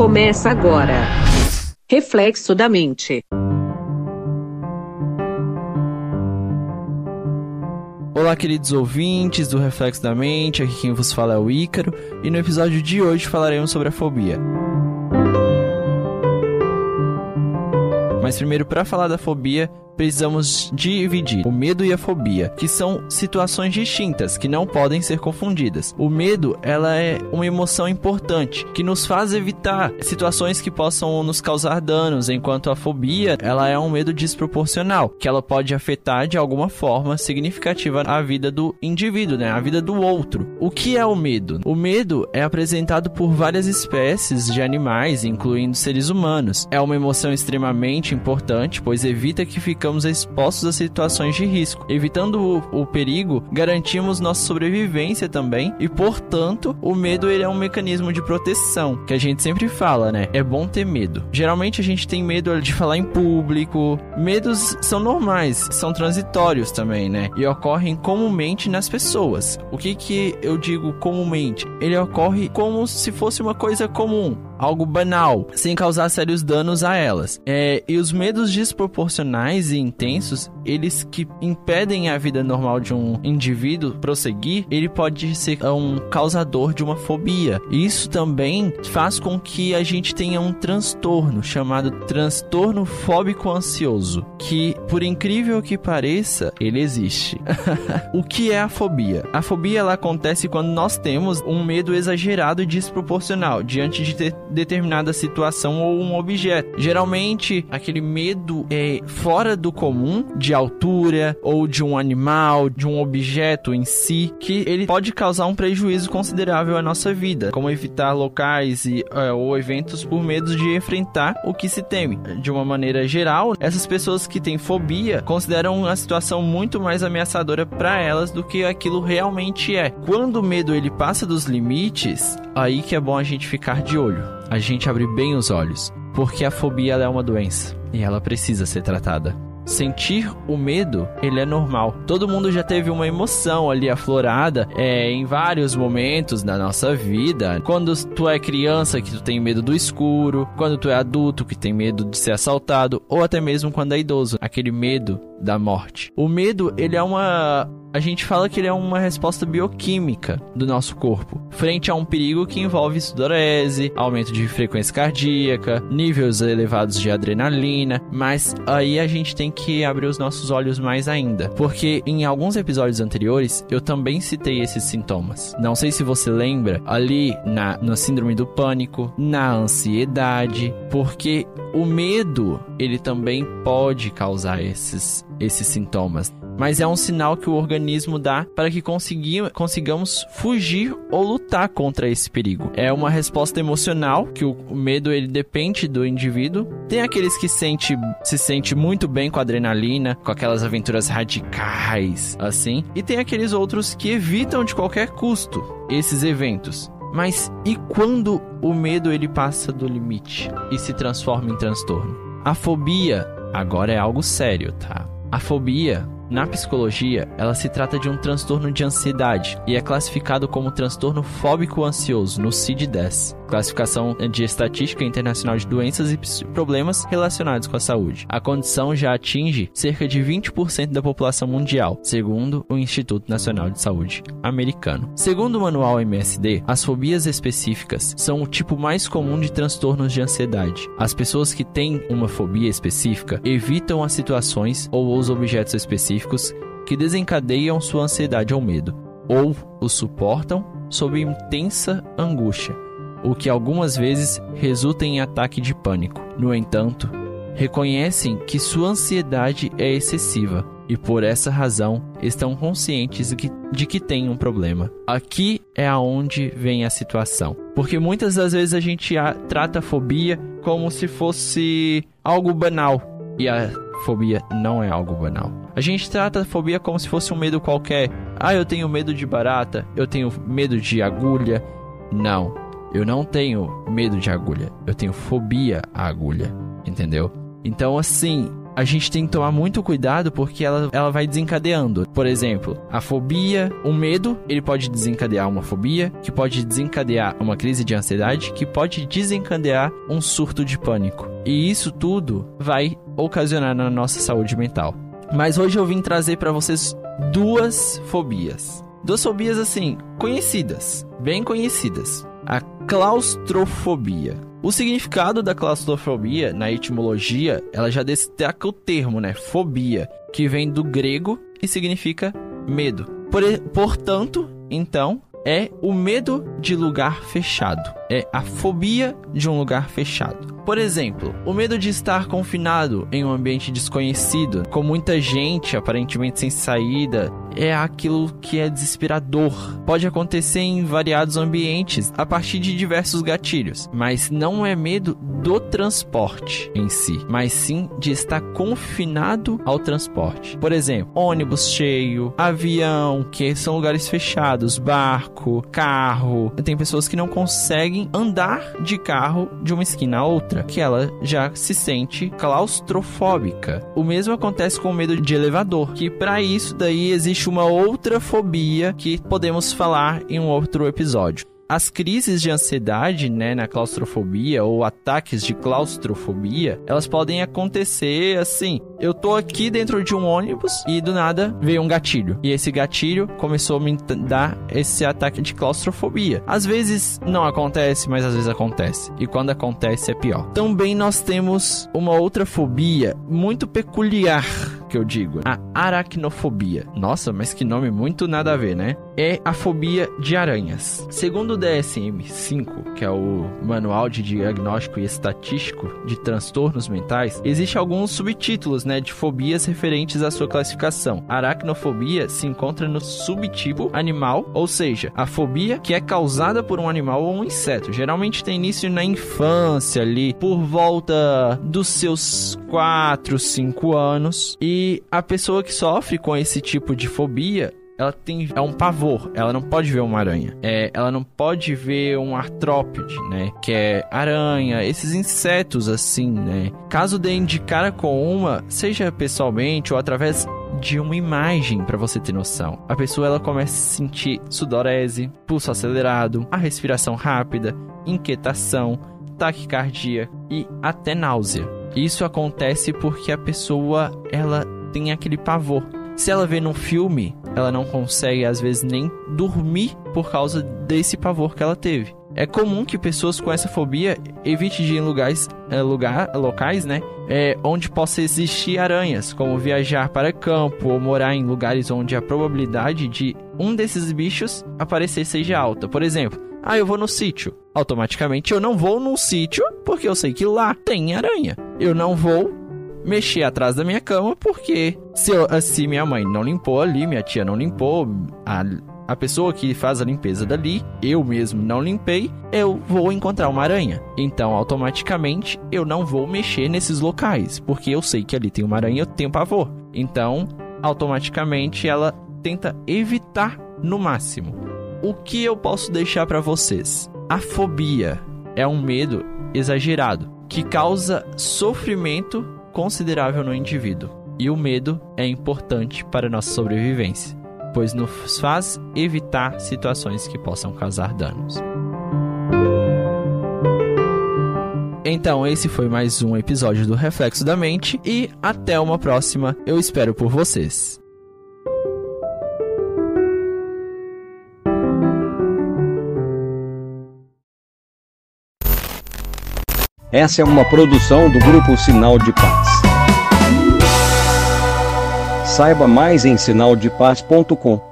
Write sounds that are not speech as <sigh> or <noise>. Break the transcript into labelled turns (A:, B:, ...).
A: Começa agora. Reflexo da mente.
B: Olá, queridos ouvintes do Reflexo da Mente, aqui quem vos fala é o Ícaro, e no episódio de hoje falaremos sobre a fobia. Mas primeiro, para falar da fobia, precisamos dividir o medo e a fobia, que são situações distintas que não podem ser confundidas. O medo, ela é uma emoção importante que nos faz evitar situações que possam nos causar danos, enquanto a fobia, ela é um medo desproporcional, que ela pode afetar de alguma forma significativa a vida do indivíduo, né? A vida do outro. O que é o medo? O medo é apresentado por várias espécies de animais, incluindo seres humanos. É uma emoção extremamente importante, pois evita que ficamos ficamos expostos a situações de risco. Evitando o, o, perigo, garantimos nossa sobrevivência também e, portanto, o medo ele é um mecanismo de proteção, que a gente sempre fala, né? É bom ter medo. Geralmente a gente tem medo de falar em público. Medos são normais, são transitórios também, né? E ocorrem comumente nas pessoas. O que que eu digo comumente? Ele ocorre como se fosse uma coisa comum algo banal, sem causar sérios danos a elas. É, e os medos desproporcionais e intensos, eles que impedem a vida normal de um indivíduo prosseguir, ele pode ser um causador de uma fobia. Isso também faz com que a gente tenha um transtorno chamado transtorno fóbico ansioso, que por incrível que pareça, ele existe. <laughs> o que é a fobia? A fobia ela acontece quando nós temos um medo exagerado e desproporcional diante de ter determinada situação ou um objeto. Geralmente, aquele medo é fora do comum, de altura ou de um animal, de um objeto em si, que ele pode causar um prejuízo considerável à nossa vida, como evitar locais e, é, ou eventos por medo de enfrentar o que se teme. De uma maneira geral, essas pessoas que têm fobia consideram a situação muito mais ameaçadora para elas do que aquilo realmente é. Quando o medo ele passa dos limites, aí que é bom a gente ficar de olho a gente abrir bem os olhos, porque a fobia é uma doença e ela precisa ser tratada. Sentir o medo, ele é normal. Todo mundo já teve uma emoção ali aflorada é, em vários momentos da nossa vida. Quando tu é criança que tu tem medo do escuro, quando tu é adulto que tem medo de ser assaltado, ou até mesmo quando é idoso, aquele medo da morte. O medo, ele é uma a gente fala que ele é uma resposta bioquímica do nosso corpo, frente a um perigo que envolve sudorese, aumento de frequência cardíaca, níveis elevados de adrenalina, mas aí a gente tem que abrir os nossos olhos mais ainda, porque em alguns episódios anteriores eu também citei esses sintomas. Não sei se você lembra, ali na, na síndrome do pânico, na ansiedade, porque o medo ele também pode causar esses, esses sintomas mas é um sinal que o organismo dá para que consigamos fugir ou lutar contra esse perigo. É uma resposta emocional que o medo ele depende do indivíduo. Tem aqueles que sente, se sente muito bem com a adrenalina, com aquelas aventuras radicais, assim, e tem aqueles outros que evitam de qualquer custo esses eventos. Mas e quando o medo ele passa do limite e se transforma em transtorno? A fobia agora é algo sério, tá? A fobia na psicologia, ela se trata de um transtorno de ansiedade e é classificado como transtorno fóbico ansioso no CID-10, classificação de Estatística Internacional de Doenças e Problemas Relacionados com a Saúde. A condição já atinge cerca de 20% da população mundial, segundo o Instituto Nacional de Saúde americano. Segundo o manual MSD, as fobias específicas são o tipo mais comum de transtornos de ansiedade. As pessoas que têm uma fobia específica evitam as situações ou os objetos específicos que desencadeiam sua ansiedade ou medo, ou o suportam sob intensa angústia, o que algumas vezes resulta em ataque de pânico. No entanto, reconhecem que sua ansiedade é excessiva e por essa razão estão conscientes de que, têm um problema. Aqui é aonde vem a situação, porque muitas das vezes a gente trata a fobia como se fosse algo banal e a fobia não é algo banal. A gente trata a fobia como se fosse um medo qualquer. Ah, eu tenho medo de barata, eu tenho medo de agulha. Não, eu não tenho medo de agulha, eu tenho fobia à agulha, entendeu? Então, assim, a gente tem que tomar muito cuidado porque ela, ela vai desencadeando. Por exemplo, a fobia, o medo, ele pode desencadear uma fobia, que pode desencadear uma crise de ansiedade, que pode desencadear um surto de pânico. E isso tudo vai ocasionar na nossa saúde mental. Mas hoje eu vim trazer para vocês duas fobias. Duas fobias assim, conhecidas, bem conhecidas. A claustrofobia. O significado da claustrofobia na etimologia, ela já destaca o termo, né, fobia, que vem do grego e significa medo. Por, portanto, então, é o medo de lugar fechado. É a fobia de um lugar fechado. Por exemplo, o medo de estar confinado em um ambiente desconhecido, com muita gente aparentemente sem saída, é aquilo que é desesperador. Pode acontecer em variados ambientes a partir de diversos gatilhos, mas não é medo do transporte em si, mas sim de estar confinado ao transporte. Por exemplo, ônibus cheio, avião, que são lugares fechados, barco, carro. Tem pessoas que não conseguem andar de carro de uma esquina a outra, que ela já se sente claustrofóbica. O mesmo acontece com o medo de elevador, que para isso daí existe uma outra fobia que podemos falar em um outro episódio as crises de ansiedade, né, na claustrofobia ou ataques de claustrofobia, elas podem acontecer assim. Eu tô aqui dentro de um ônibus e do nada veio um gatilho. E esse gatilho começou a me dar esse ataque de claustrofobia. Às vezes não acontece, mas às vezes acontece. E quando acontece é pior. Também nós temos uma outra fobia muito peculiar que eu digo, a aracnofobia. Nossa, mas que nome muito nada a ver, né? É a fobia de aranhas. Segundo o DSM-5, que é o Manual de Diagnóstico e Estatístico de Transtornos Mentais, existe alguns subtítulos, né, de fobias referentes à sua classificação. A aracnofobia se encontra no subtipo animal, ou seja, a fobia que é causada por um animal ou um inseto. Geralmente tem início na infância ali, por volta dos seus 4, 5 anos e e a pessoa que sofre com esse tipo de fobia, ela tem é um pavor, ela não pode ver uma aranha. É, ela não pode ver um artrópode, né? Que é aranha, esses insetos assim, né? Caso dê de cara com uma, seja pessoalmente ou através de uma imagem para você ter noção. A pessoa ela começa a sentir sudorese, pulso acelerado, a respiração rápida, inquietação, taquicardia e até náusea. Isso acontece porque a pessoa ela tem aquele pavor. Se ela vê num filme, ela não consegue às vezes nem dormir por causa desse pavor que ela teve. É comum que pessoas com essa fobia evite de ir em lugares, é, lugar, locais, né, é, onde possa existir aranhas, como viajar para campo ou morar em lugares onde a probabilidade de um desses bichos aparecer seja alta. Por exemplo, ah, eu vou no sítio. Automaticamente eu não vou no sítio porque eu sei que lá tem aranha. Eu não vou mexer atrás da minha cama porque se, eu, minha mãe não limpou ali, minha tia não limpou, a, a pessoa que faz a limpeza dali, eu mesmo não limpei, eu vou encontrar uma aranha. Então, automaticamente, eu não vou mexer nesses locais, porque eu sei que ali tem uma aranha eu tenho pavor. Então, automaticamente, ela tenta evitar no máximo. O que eu posso deixar para vocês? A fobia é um medo exagerado que causa sofrimento considerável no indivíduo. E o medo é importante para nossa sobrevivência, pois nos faz evitar situações que possam causar danos. Então, esse foi mais um episódio do Reflexo da Mente e até uma próxima. Eu espero por vocês.
C: Essa é uma produção do Grupo Sinal de Paz. Saiba mais em sinaldepaz.com.